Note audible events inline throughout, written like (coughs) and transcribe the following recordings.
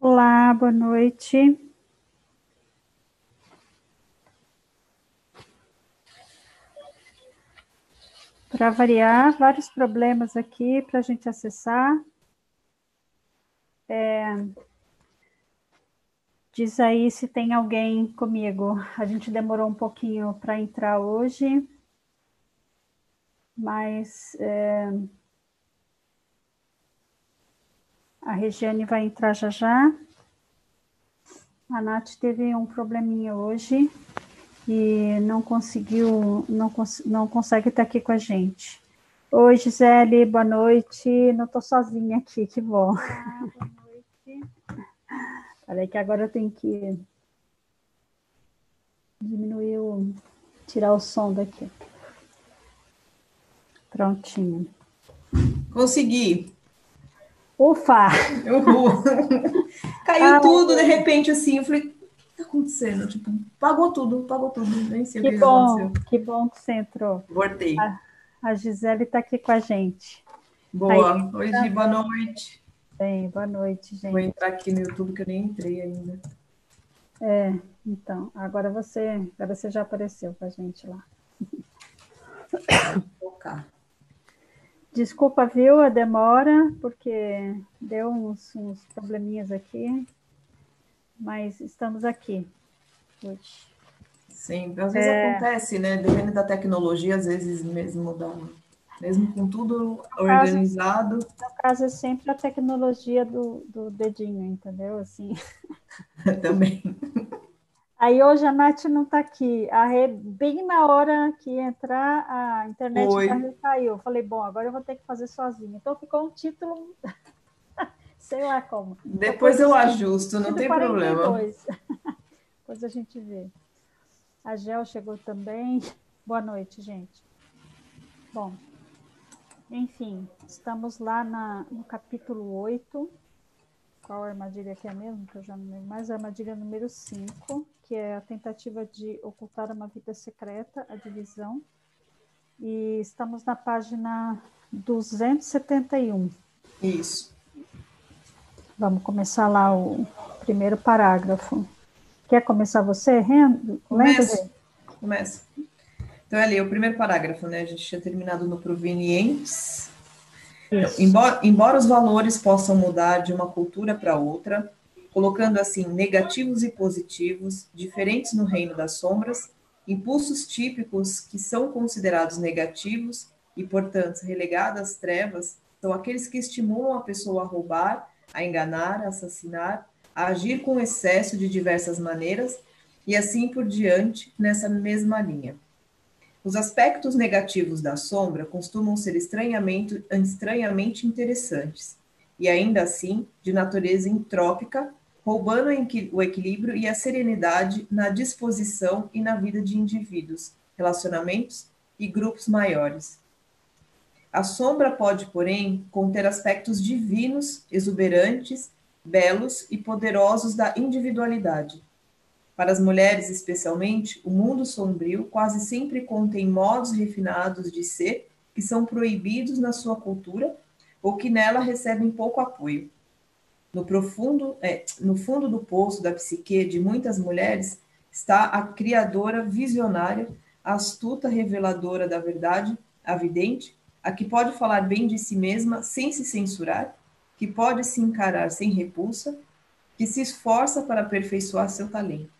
Olá, boa noite. Para variar, vários problemas aqui para a gente acessar. É, diz aí se tem alguém comigo. A gente demorou um pouquinho para entrar hoje, mas é, a Regiane vai entrar já já. A Nath teve um probleminha hoje e não conseguiu, não, cons não consegue estar aqui com a gente. Oi, Gisele, boa noite. Não estou sozinha aqui, que bom. Ah, boa noite. Peraí que agora eu tenho que diminuir o... tirar o som daqui. Prontinho. Consegui. Ufa! Uhul. (laughs) Caiu ah, tudo de repente assim. Eu falei, tá acontecendo? Tipo, pagou tudo, pagou tudo. Nem sei que o que bom, aconteceu. Que bom que você entrou. Voltei. A, a Gisele está aqui com a gente. Boa. Oi, Gi, boa noite. Bem, boa noite, gente. Vou entrar aqui no YouTube que eu nem entrei ainda. É, então, agora você, agora você já apareceu com a gente lá. Vou focar. Desculpa, viu, a demora, porque deu uns, uns probleminhas aqui mas estamos aqui hoje. Sim, às vezes é... acontece, né? Depende da tecnologia, às vezes mesmo da, mesmo com tudo no organizado. Caso, no caso é sempre a tecnologia do, do dedinho, entendeu? Assim. (laughs) Também. Aí hoje a Nath não está aqui. A Rê, bem na hora que entrar, a internet da caiu. Eu falei, bom, agora eu vou ter que fazer sozinha. Então ficou um título (laughs) sei lá como. Depois, eu ajusto, não tem 42. problema. (laughs) Depois a gente vê. A Gel chegou também. Boa noite, gente. Bom, enfim, estamos lá na, no capítulo 8. Qual armadilha que é mesmo? Que eu já não lembro mais. A armadilha número 5, que é a tentativa de ocultar uma vida secreta, a divisão. E estamos na página 271. Isso. Vamos começar lá o primeiro parágrafo. Quer começar você, Rendo? Começa. Começa. Então, ali, o primeiro parágrafo, né? A gente tinha terminado no provenientes. Então, embora, embora os valores possam mudar de uma cultura para outra, colocando assim negativos e positivos, diferentes no reino das sombras, impulsos típicos que são considerados negativos e, portanto, relegados às trevas, são aqueles que estimulam a pessoa a roubar a enganar, a assassinar, a agir com excesso de diversas maneiras e assim por diante nessa mesma linha. Os aspectos negativos da sombra costumam ser estranhamente, estranhamente interessantes e ainda assim de natureza entrópica, roubando o equilíbrio e a serenidade na disposição e na vida de indivíduos, relacionamentos e grupos maiores. A sombra pode, porém, conter aspectos divinos, exuberantes, belos e poderosos da individualidade. Para as mulheres, especialmente, o mundo sombrio quase sempre contém modos refinados de ser que são proibidos na sua cultura ou que nela recebem pouco apoio. No profundo, é, no fundo do poço da psique de muitas mulheres está a criadora visionária, astuta reveladora da verdade, a vidente, a que pode falar bem de si mesma sem se censurar, que pode se encarar sem repulsa, que se esforça para aperfeiçoar seu talento.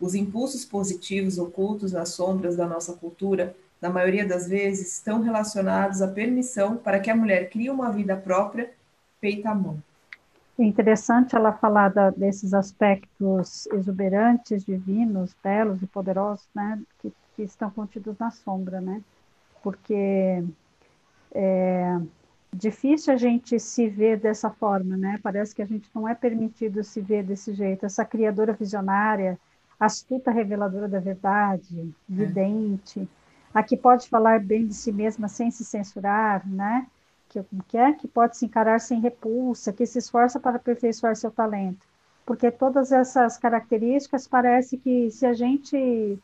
Os impulsos positivos ocultos nas sombras da nossa cultura, na maioria das vezes, estão relacionados à permissão para que a mulher crie uma vida própria feita à mão. É interessante ela falar da, desses aspectos exuberantes, divinos, belos e poderosos, né, que, que estão contidos na sombra, né? Porque é difícil a gente se ver dessa forma, né? Parece que a gente não é permitido se ver desse jeito. Essa criadora visionária, astuta reveladora da verdade, é. vidente, a que pode falar bem de si mesma sem se censurar, né? Que, que é que pode se encarar sem repulsa, que se esforça para aperfeiçoar seu talento. Porque todas essas características parece que se a gente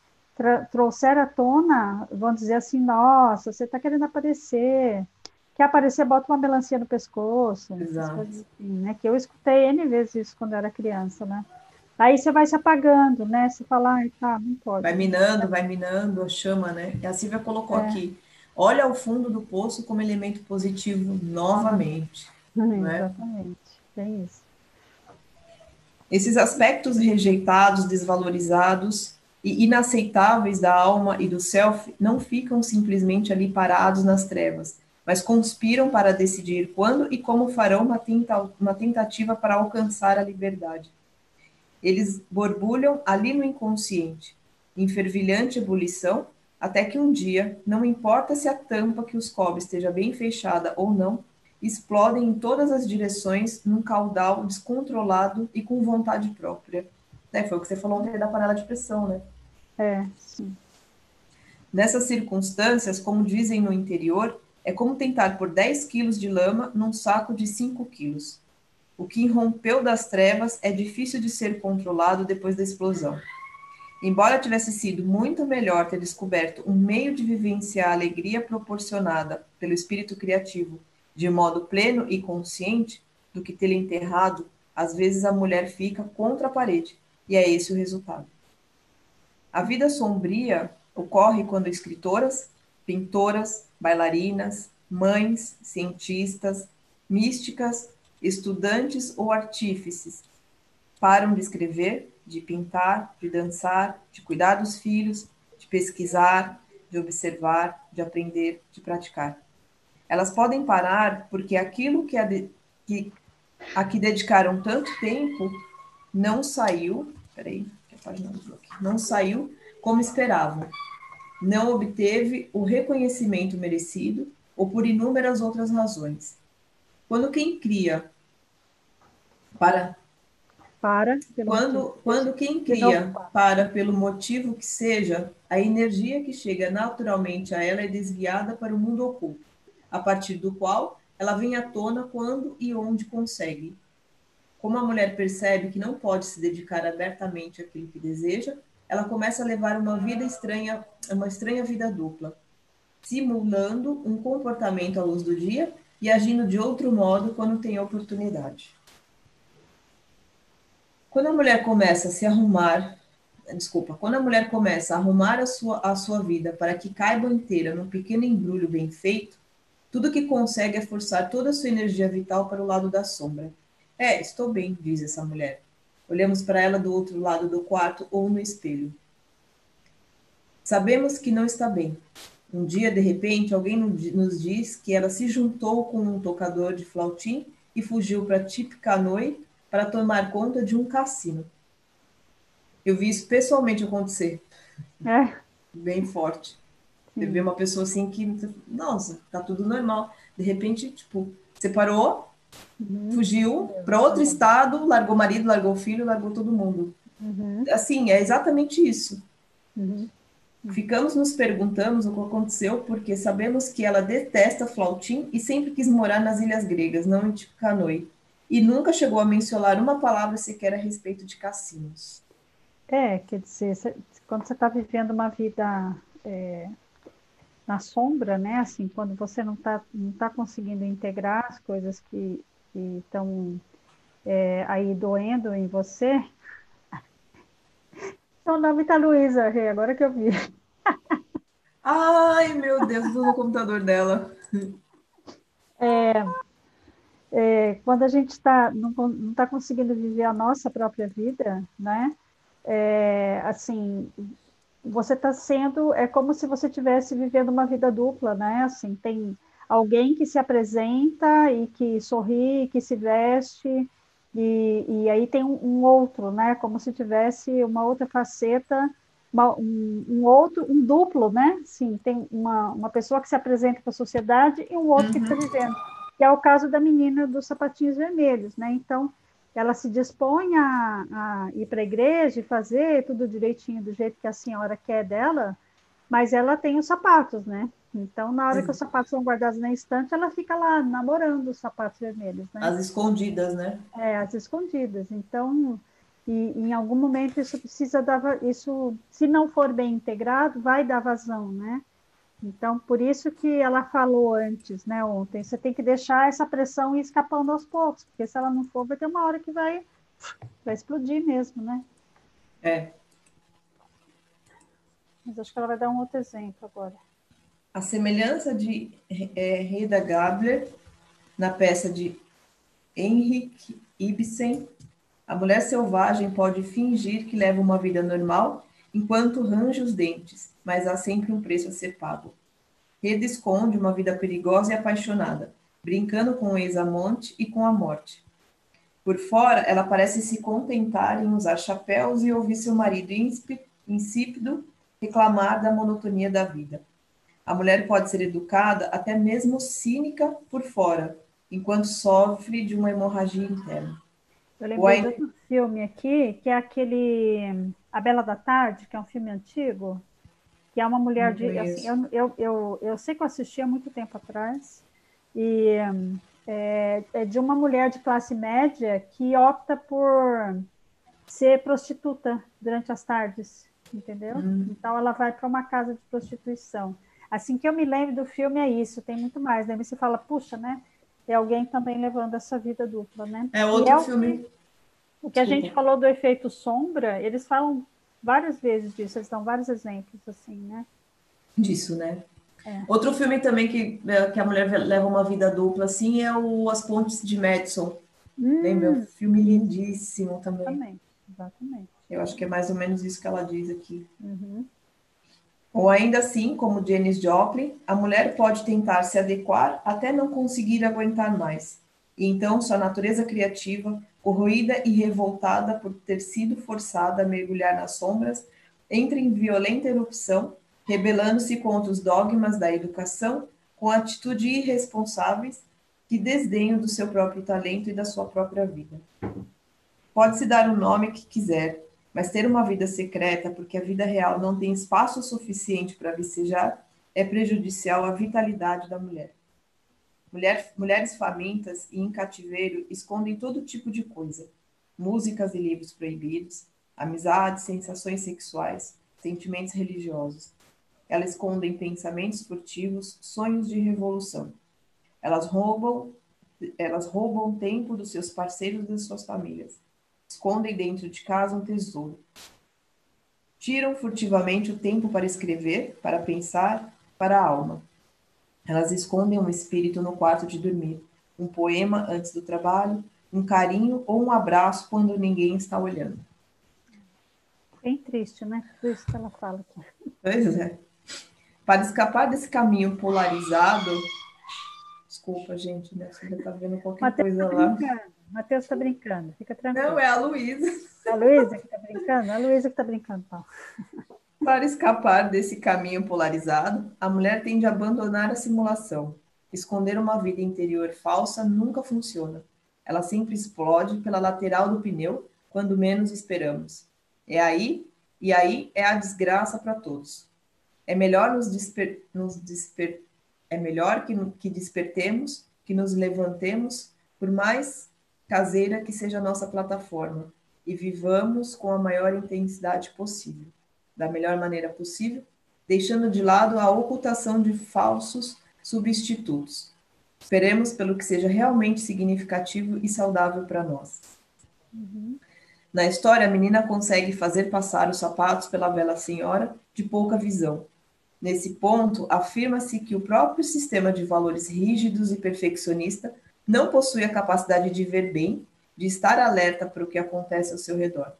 trouxer à tona, vão dizer assim, nossa, você está querendo aparecer, quer aparecer, bota uma melancia no pescoço. Exato. Assim, né? Que eu escutei N vezes isso quando eu era criança, né? Aí você vai se apagando, né? Você fala, ai, tá, não pode. Vai minando, vai minando a chama, né? E a Silvia colocou é. aqui, olha o fundo do poço como elemento positivo novamente. É, exatamente, é isso. Esses aspectos rejeitados, desvalorizados e inaceitáveis da alma e do self não ficam simplesmente ali parados nas trevas, mas conspiram para decidir quando e como farão uma, tenta uma tentativa para alcançar a liberdade. Eles borbulham ali no inconsciente, em fervilhante ebulição, até que um dia, não importa se a tampa que os cobre esteja bem fechada ou não, explodem em todas as direções num caudal descontrolado e com vontade própria. É, foi o que você falou ontem da panela de pressão, né? É, sim. Nessas circunstâncias, como dizem no interior, é como tentar pôr 10 quilos de lama num saco de 5 quilos. O que irrompeu das trevas é difícil de ser controlado depois da explosão. Embora tivesse sido muito melhor ter descoberto um meio de vivenciar a alegria proporcionada pelo espírito criativo de modo pleno e consciente do que tê-lo enterrado, às vezes a mulher fica contra a parede, e é esse o resultado. A vida sombria ocorre quando escritoras, pintoras, bailarinas, mães, cientistas, místicas, estudantes ou artífices param de escrever, de pintar, de dançar, de cuidar dos filhos, de pesquisar, de observar, de aprender, de praticar. Elas podem parar porque aquilo que a, de, que, a que dedicaram tanto tempo não saiu. Peraí, a página não saiu como esperavam. Não obteve o reconhecimento merecido ou por inúmeras outras razões. Quando quem cria para para quando quando quem cria para pelo motivo que seja, a energia que chega naturalmente a ela é desviada para o mundo oculto a partir do qual ela vem à tona quando e onde consegue. Como a mulher percebe que não pode se dedicar abertamente àquilo que deseja, ela começa a levar uma vida estranha, uma estranha vida dupla, simulando um comportamento à luz do dia e agindo de outro modo quando tem oportunidade. Quando a mulher começa a se arrumar, desculpa, quando a mulher começa a arrumar a sua, a sua vida para que caiba inteira num pequeno embrulho bem feito, tudo que consegue é forçar toda a sua energia vital para o lado da sombra. É, estou bem, diz essa mulher. Olhamos para ela do outro lado do quarto ou no espelho. Sabemos que não está bem. Um dia, de repente, alguém nos diz que ela se juntou com um tocador de flautim e fugiu para Tippecanoe para tomar conta de um cassino. Eu vi isso pessoalmente acontecer. É. Bem forte. Você vê uma pessoa assim que, nossa, tá tudo normal. De repente, tipo, separou, uhum. fugiu para outro estado, largou o marido, largou o filho, largou todo mundo. Uhum. Assim, é exatamente isso. Uhum. Ficamos nos perguntando o que aconteceu, porque sabemos que ela detesta flautim e sempre quis morar nas ilhas gregas, não em Ticanoi. E nunca chegou a mencionar uma palavra sequer a respeito de cassinos. É, quer dizer, quando você está vivendo uma vida é, na sombra, né? Assim, quando você não está não tá conseguindo integrar as coisas que estão é, aí doendo em você. (laughs) O nome tá Luísa, agora que eu vi. Ai, meu Deus, do computador dela. É, é, quando a gente tá, não está conseguindo viver a nossa própria vida, né? É, assim, você está sendo, é como se você estivesse vivendo uma vida dupla, né? Assim, tem alguém que se apresenta e que sorri, que se veste, e, e aí tem um, um outro, né? Como se tivesse uma outra faceta, uma, um, um, outro, um duplo, né? Sim, tem uma, uma pessoa que se apresenta para a sociedade e um outro uhum. que está vivendo. Que é o caso da menina dos sapatinhos vermelhos, né? Então, ela se dispõe a, a ir para a igreja e fazer tudo direitinho do jeito que a senhora quer dela, mas ela tem os sapatos, né? Então, na hora que os sapatos são guardados na estante, ela fica lá namorando os sapatos vermelhos, né? As escondidas, né? É, as escondidas. Então, e, em algum momento isso precisa dar, isso, se não for bem integrado, vai dar vazão, né? Então, por isso que ela falou antes, né, ontem, você tem que deixar essa pressão ir escapando aos poucos, porque se ela não for, vai ter uma hora que vai, vai explodir mesmo, né? É. Mas acho que ela vai dar um outro exemplo agora. A semelhança de é, Reda Gabler na peça de Henrik Ibsen, a mulher selvagem pode fingir que leva uma vida normal enquanto range os dentes, mas há sempre um preço a ser pago. Reda esconde uma vida perigosa e apaixonada, brincando com o ex-amante e com a morte. Por fora, ela parece se contentar em usar chapéus e ouvir seu marido insípido reclamar da monotonia da vida. A mulher pode ser educada, até mesmo cínica por fora, enquanto sofre de uma hemorragia interna. Eu lembrei de outro filme aqui, que é aquele A Bela da Tarde, que é um filme antigo, que é uma mulher de. Assim, eu, eu, eu, eu, sei que eu assisti há muito tempo atrás, e é, é de uma mulher de classe média que opta por ser prostituta durante as tardes, entendeu? Hum. Então ela vai para uma casa de prostituição. Assim que eu me lembro do filme é isso, tem muito mais. Daí você fala, puxa, né? é alguém também levando essa vida dupla, né? É outro é filme. O que a gente falou do efeito sombra, eles falam várias vezes disso, eles dão vários exemplos assim, né? Disso, né? É. Outro filme também que, é, que a mulher leva uma vida dupla assim é o As Pontes de Madison. Hum, Lembra? Um filme lindíssimo também. Exatamente, exatamente. Eu acho que é mais ou menos isso que ela diz aqui. Uhum. Ou ainda assim, como Janis Joplin, a mulher pode tentar se adequar até não conseguir aguentar mais. E então sua natureza criativa, corroída e revoltada por ter sido forçada a mergulhar nas sombras, entra em violenta erupção, rebelando-se contra os dogmas da educação com atitude irresponsáveis que desdenham do seu próprio talento e da sua própria vida. Pode-se dar o nome que quiser, mas ter uma vida secreta, porque a vida real não tem espaço suficiente para vicejar, é prejudicial à vitalidade da mulher. Mulher. Mulheres famintas e em cativeiro escondem todo tipo de coisa: músicas e livros proibidos, amizades, sensações sexuais, sentimentos religiosos. Elas escondem pensamentos furtivos, sonhos de revolução. Elas roubam, elas roubam tempo dos seus parceiros e das suas famílias escondem dentro de casa um tesouro. Tiram furtivamente o tempo para escrever, para pensar, para a alma. Elas escondem um espírito no quarto de dormir, um poema antes do trabalho, um carinho ou um abraço quando ninguém está olhando. Bem triste, né? Tudo isso que ela fala aqui. Pois é. Para escapar desse caminho polarizado. Desculpa, gente, né? Você está vendo qualquer Mateus coisa tá lá. Matheus está brincando, fica tranquilo. Não, é a Luísa. A Luísa que está brincando? A Luísa que está brincando, Paulo. Para escapar desse caminho polarizado, a mulher tende a abandonar a simulação. Esconder uma vida interior falsa nunca funciona. Ela sempre explode pela lateral do pneu quando menos esperamos. É aí, e aí é a desgraça para todos. É melhor nos, desper, nos desper, é melhor que, que despertemos, que nos levantemos, por mais caseira que seja a nossa plataforma e vivamos com a maior intensidade possível, da melhor maneira possível, deixando de lado a ocultação de falsos substitutos. Esperemos pelo que seja realmente significativo e saudável para nós. Uhum. Na história, a menina consegue fazer passar os sapatos pela bela senhora de pouca visão. Nesse ponto, afirma-se que o próprio sistema de valores rígidos e perfeccionista não possui a capacidade de ver bem, de estar alerta para o que acontece ao seu redor.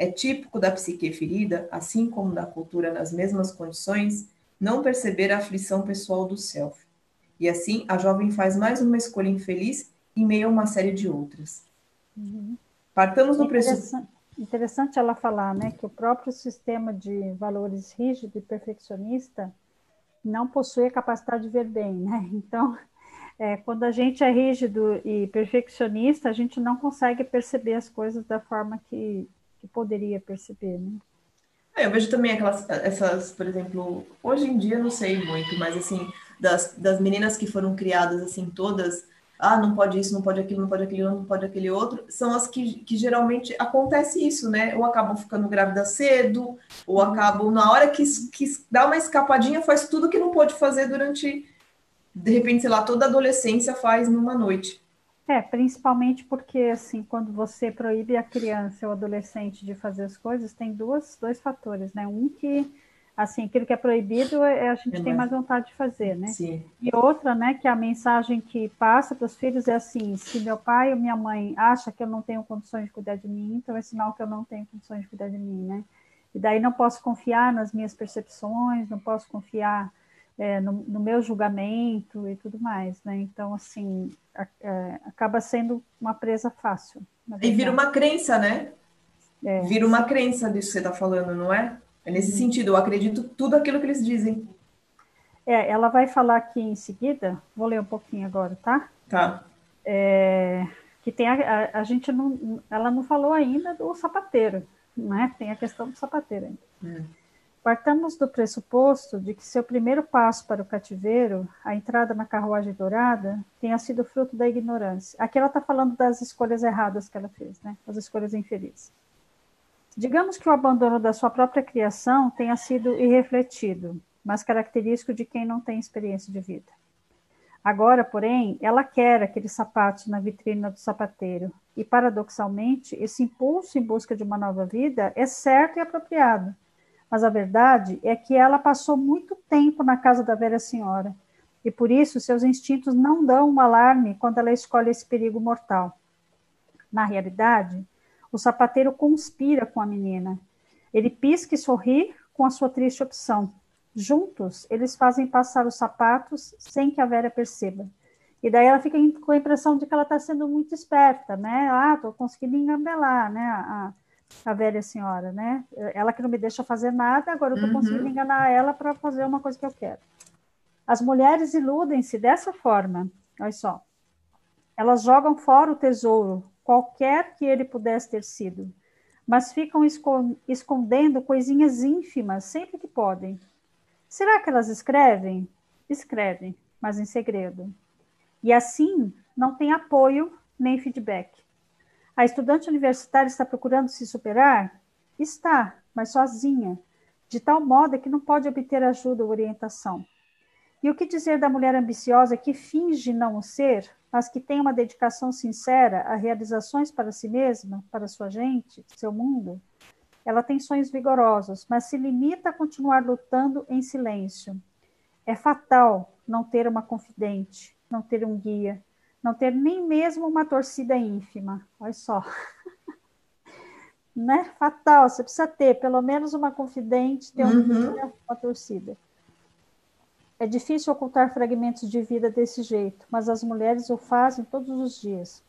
É típico da psique ferida, assim como da cultura nas mesmas condições, não perceber a aflição pessoal do self. E assim, a jovem faz mais uma escolha infeliz em meio a uma série de outras. Uhum. Partamos do pressuposto. Interessante ela falar, né, que o próprio sistema de valores rígido e perfeccionista não possui a capacidade de ver bem, né? (laughs) Então, é, quando a gente é rígido e perfeccionista, a gente não consegue perceber as coisas da forma que, que poderia perceber, né? É, eu vejo também aquelas, essas, por exemplo, hoje em dia não sei muito, mas assim, das, das meninas que foram criadas assim, todas ah, não pode isso, não pode aquilo, não pode aquilo, não pode aquele outro, são as que, que geralmente acontece isso, né? Ou acabam ficando grávidas cedo, ou acabam, na hora que, que dá uma escapadinha, faz tudo que não pode fazer durante, de repente, sei lá, toda a adolescência faz numa noite. É, principalmente porque, assim, quando você proíbe a criança ou adolescente de fazer as coisas, tem duas, dois fatores, né? Um que assim, aquilo que é proibido, é, a gente é tem mais vontade de fazer, né? Sim. E outra, né, que a mensagem que passa para os filhos é assim, se meu pai ou minha mãe acha que eu não tenho condições de cuidar de mim, então é sinal que eu não tenho condições de cuidar de mim, né? E daí não posso confiar nas minhas percepções, não posso confiar é, no, no, meu julgamento e tudo mais, né? Então, assim, a, é, acaba sendo uma presa fácil. E vira uma crença, né? É. Vira uma crença disso que você está falando, não é? É nesse sentido, eu acredito tudo aquilo que eles dizem. É, ela vai falar aqui em seguida, vou ler um pouquinho agora, tá? Tá. É, que tem a, a, a, gente não, ela não falou ainda do sapateiro, né? Tem a questão do sapateiro ainda. Hum. Partamos do pressuposto de que seu primeiro passo para o cativeiro, a entrada na carruagem dourada, tenha sido fruto da ignorância. Aqui ela está falando das escolhas erradas que ela fez, né? As escolhas infelizes. Digamos que o abandono da sua própria criação tenha sido irrefletido, mas característico de quem não tem experiência de vida. Agora, porém, ela quer aqueles sapatos na vitrina do sapateiro, e paradoxalmente, esse impulso em busca de uma nova vida é certo e apropriado. Mas a verdade é que ela passou muito tempo na casa da velha senhora, e por isso seus instintos não dão um alarme quando ela escolhe esse perigo mortal. Na realidade, o sapateiro conspira com a menina. Ele pisca e sorri com a sua triste opção. Juntos, eles fazem passar os sapatos sem que a velha perceba. E daí ela fica com a impressão de que ela está sendo muito esperta, né? Ah, estou conseguindo engambelar, né? A, a, velha senhora, né? Ela que não me deixa fazer nada, agora eu estou uhum. conseguindo enganar ela para fazer uma coisa que eu quero. As mulheres iludem-se dessa forma, olha só. Elas jogam fora o tesouro qualquer que ele pudesse ter sido, mas ficam escondendo coisinhas ínfimas sempre que podem. Será que elas escrevem? Escrevem, mas em segredo. E assim não tem apoio nem feedback. A estudante universitária está procurando se superar? Está, mas sozinha, de tal modo que não pode obter ajuda ou orientação. E o que dizer da mulher ambiciosa que finge não o ser, mas que tem uma dedicação sincera a realizações para si mesma, para sua gente, seu mundo? Ela tem sonhos vigorosos, mas se limita a continuar lutando em silêncio. É fatal não ter uma confidente, não ter um guia, não ter nem mesmo uma torcida ínfima. Olha só. (laughs) né? Fatal, você precisa ter pelo menos uma confidente, ter um uhum. guia, uma torcida. É difícil ocultar fragmentos de vida desse jeito, mas as mulheres o fazem todos os dias.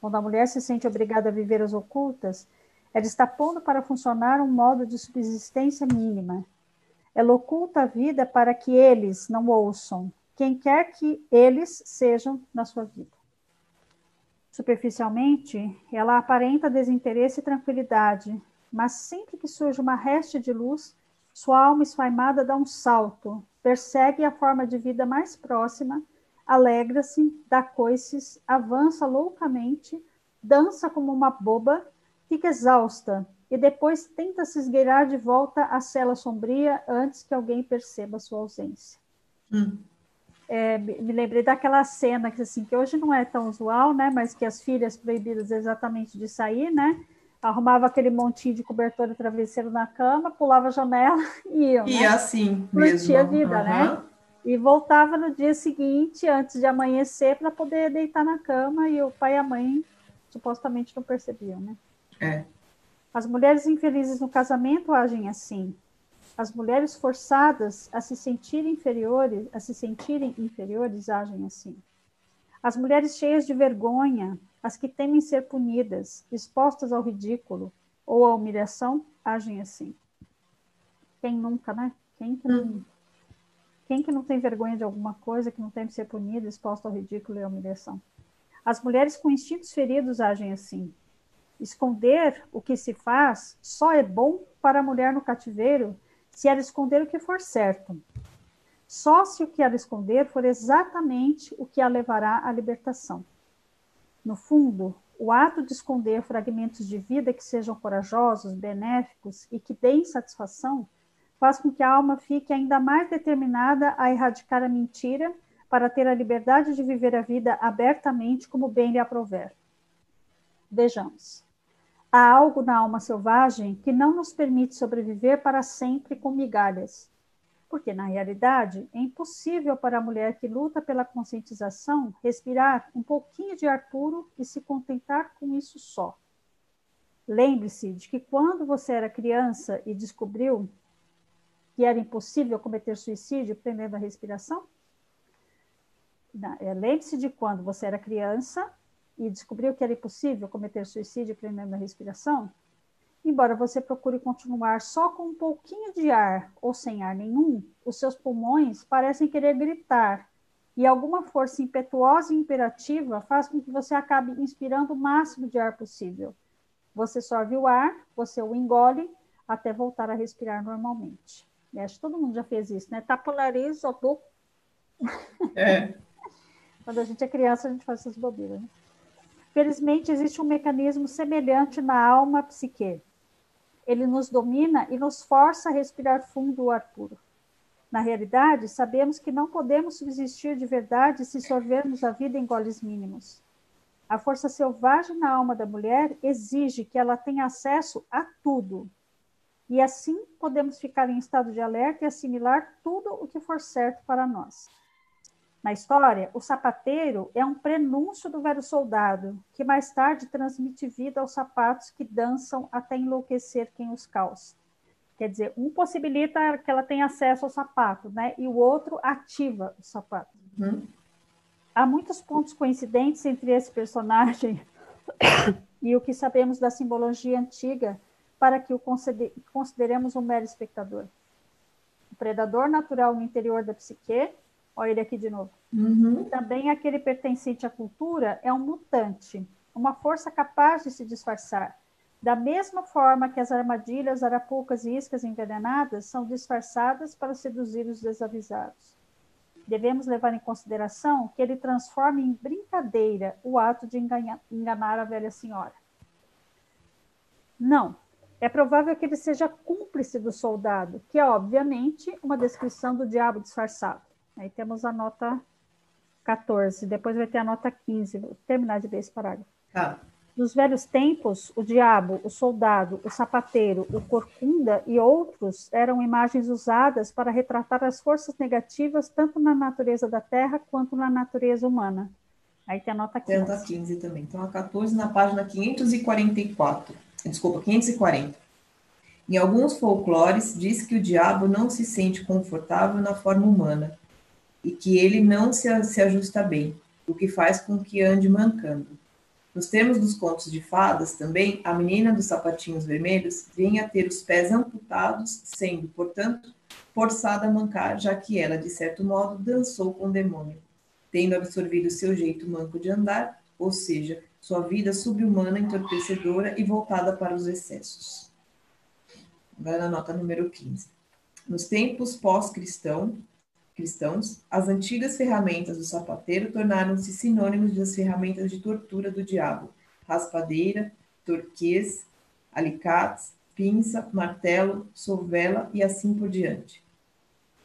Quando a mulher se sente obrigada a viver as ocultas, ela está pondo para funcionar um modo de subsistência mínima. Ela oculta a vida para que eles não ouçam, quem quer que eles sejam na sua vida. Superficialmente, ela aparenta desinteresse e tranquilidade, mas sempre que surge uma reste de luz, sua alma esfaimada dá um salto, persegue a forma de vida mais próxima, alegra-se, dá coices, avança loucamente, dança como uma boba, fica exausta e depois tenta se esgueirar de volta à cela sombria antes que alguém perceba sua ausência. Hum. É, me lembrei daquela cena que assim que hoje não é tão usual, né? Mas que as filhas proibidas exatamente de sair, né? arrumava aquele montinho de cobertor e travesseiro na cama, pulava a janela (laughs) e ia. E né? assim Curtia a vida, uhum. né? E voltava no dia seguinte, antes de amanhecer, para poder deitar na cama e o pai e a mãe supostamente não percebiam, né? É. As mulheres infelizes no casamento agem assim. As mulheres forçadas a se sentirem inferiores, a se sentirem inferiores agem assim. As mulheres cheias de vergonha, as que temem ser punidas, expostas ao ridículo ou à humilhação, agem assim. Quem nunca, né? Quem que não, hum. quem que não tem vergonha de alguma coisa, que não teme ser punida, exposta ao ridículo e à humilhação? As mulheres com instintos feridos agem assim. Esconder o que se faz só é bom para a mulher no cativeiro se ela esconder o que for certo. só se o que ela esconder for exatamente o que a levará à libertação. No fundo, o ato de esconder fragmentos de vida que sejam corajosos, benéficos e que deem satisfação faz com que a alma fique ainda mais determinada a erradicar a mentira para ter a liberdade de viver a vida abertamente como bem lhe aprouver. Vejamos. Há algo na alma selvagem que não nos permite sobreviver para sempre com migalhas. Porque, na realidade, é impossível para a mulher que luta pela conscientização respirar um pouquinho de ar puro e se contentar com isso só. Lembre-se de que quando você era criança e descobriu que era impossível cometer suicídio prendendo a respiração? É, lembre-se de quando você era criança e descobriu que era impossível cometer suicídio prendendo a respiração? Embora você procure continuar só com um pouquinho de ar ou sem ar nenhum, os seus pulmões parecem querer gritar e alguma força impetuosa e imperativa faz com que você acabe inspirando o máximo de ar possível. Você sorve o ar, você o engole até voltar a respirar normalmente. Acho que todo mundo já fez isso, né? Tapa o nariz, ó, É. (laughs) Quando a gente é criança, a gente faz essas bobeiras. Né? Felizmente, existe um mecanismo semelhante na alma psique. Ele nos domina e nos força a respirar fundo o ar puro. Na realidade, sabemos que não podemos subsistir de verdade se sorvermos a vida em goles mínimos. A força selvagem na alma da mulher exige que ela tenha acesso a tudo, e assim podemos ficar em estado de alerta e assimilar tudo o que for certo para nós. Na história, o sapateiro é um prenúncio do velho soldado, que mais tarde transmite vida aos sapatos que dançam até enlouquecer quem os calça. Quer dizer, um possibilita que ela tenha acesso ao sapato, né? E o outro ativa o sapato. Uhum. Há muitos pontos coincidentes entre esse personagem (coughs) e o que sabemos da simbologia antiga para que o consideremos um mero espectador. O predador natural no interior da psique, olha ele aqui de novo. Uhum. Também aquele pertencente à cultura é um mutante, uma força capaz de se disfarçar. Da mesma forma que as armadilhas, arapucas e iscas envenenadas são disfarçadas para seduzir os desavisados. Devemos levar em consideração que ele transforma em brincadeira o ato de enganar a velha senhora. Não, é provável que ele seja cúmplice do soldado, que é, obviamente, uma descrição do diabo disfarçado. Aí temos a nota 14, depois vai ter a nota 15. Vou terminar de ler esse parágrafo. Tá. Nos velhos tempos, o diabo, o soldado, o sapateiro, o corcunda e outros eram imagens usadas para retratar as forças negativas tanto na natureza da terra quanto na natureza humana. Aí tem a nota 15. Tem a nota 15 também. Então, a 14 na página 544 desculpa, 540. Em alguns folclores, diz que o diabo não se sente confortável na forma humana e que ele não se, se ajusta bem, o que faz com que ande mancando. Nos termos dos contos de fadas, também, a menina dos sapatinhos vermelhos vem a ter os pés amputados, sendo, portanto, forçada a mancar, já que ela, de certo modo, dançou com o demônio, tendo absorvido seu jeito manco de andar, ou seja, sua vida subhumana, entorpecedora e voltada para os excessos. Agora na nota número 15. Nos tempos pós-cristão, cristãos, as antigas ferramentas do sapateiro tornaram-se sinônimos das ferramentas de tortura do diabo: raspadeira, torquês, alicates, pinça, martelo, sovela e assim por diante.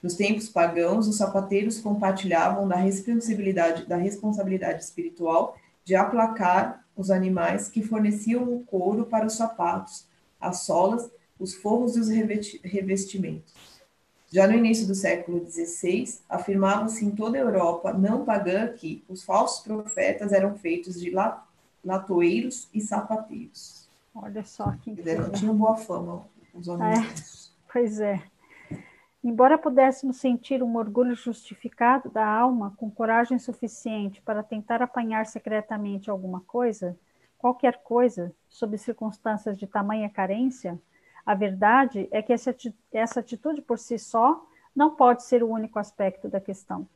Nos tempos pagãos, os sapateiros compartilhavam da responsabilidade, da responsabilidade espiritual de aplacar os animais que forneciam o couro para os sapatos, as solas, os forros e os revestimentos. Já no início do século XVI, afirmava-se em toda a Europa não pagã que os falsos profetas eram feitos de latoeiros e sapateiros. Olha só que Não tinham boa fama os homens. É, pois é. Embora pudéssemos sentir um orgulho justificado da alma com coragem suficiente para tentar apanhar secretamente alguma coisa, qualquer coisa, sob circunstâncias de tamanha carência, a verdade é que essa atitude por si só não pode ser o único aspecto da questão.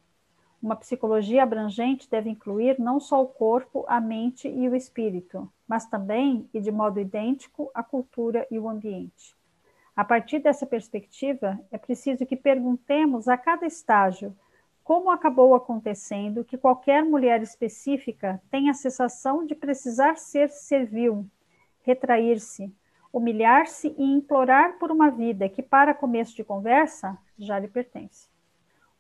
Uma psicologia abrangente deve incluir não só o corpo, a mente e o espírito, mas também, e de modo idêntico, a cultura e o ambiente. A partir dessa perspectiva, é preciso que perguntemos a cada estágio como acabou acontecendo que qualquer mulher específica tem a sensação de precisar ser servil, retrair-se, humilhar-se e implorar por uma vida que, para começo de conversa, já lhe pertence.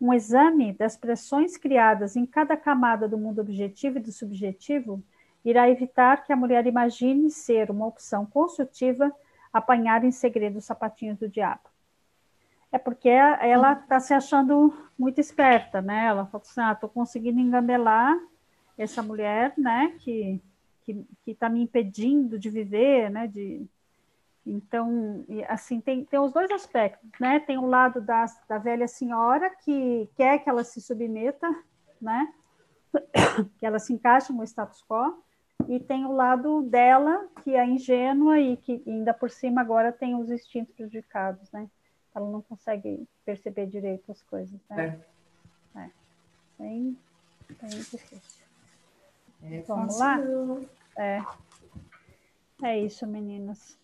Um exame das pressões criadas em cada camada do mundo objetivo e do subjetivo irá evitar que a mulher imagine ser uma opção construtiva apanhar em segredo os sapatinhos do diabo é porque ela está se achando muito esperta, né? Ela falou assim, ah, estou conseguindo engambelar essa mulher, né? Que que está me impedindo de viver, né? De então, assim, tem, tem os dois aspectos, né? Tem o lado da, da velha senhora que quer que ela se submeta, né? (coughs) Que ela se encaixe no status quo, e tem o lado dela, que é ingênua e que ainda por cima agora tem os instintos prejudicados, né? ela não consegue perceber direito as coisas, né? É. é. Bem, bem difícil. É Vamos lá? É. É isso, meninas.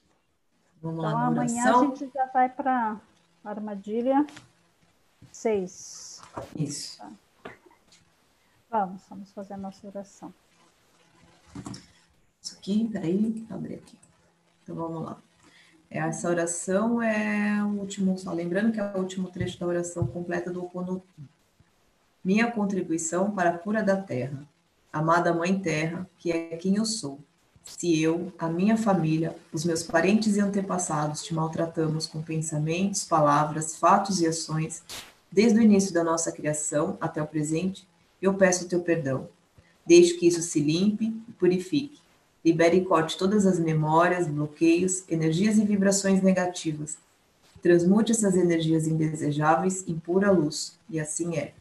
Vamos então, lá, amanhã a gente já vai para armadilha 6. Isso. Tá. Vamos, vamos fazer a nossa oração. Isso aqui, peraí, abrir aqui. Então vamos lá. Essa oração é o último, só lembrando que é o último trecho da oração completa do Oponopono. Minha contribuição para a cura da terra. Amada Mãe Terra, que é quem eu sou. Se eu, a minha família, os meus parentes e antepassados te maltratamos com pensamentos, palavras, fatos e ações, desde o início da nossa criação até o presente, eu peço teu perdão. Deixe que isso se limpe e purifique Libere e corte todas as memórias, bloqueios, energias e vibrações negativas. Transmute essas energias indesejáveis em pura luz, e assim é.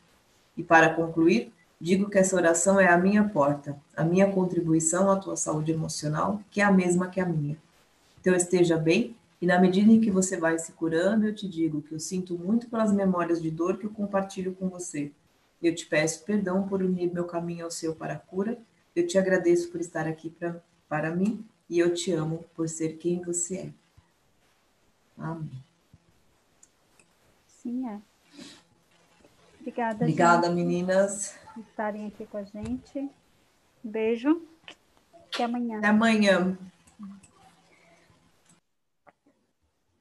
E para concluir, digo que essa oração é a minha porta, a minha contribuição à tua saúde emocional, que é a mesma que a minha. Então esteja bem, e na medida em que você vai se curando, eu te digo que eu sinto muito pelas memórias de dor que eu compartilho com você. Eu te peço perdão por unir meu caminho ao seu para a cura. Eu te agradeço por estar aqui para para mim e eu te amo por ser quem você é. Amém. Sim, é. Obrigada, Obrigada, gente, meninas. Estarem aqui com a gente. Um beijo. Até amanhã. Até amanhã.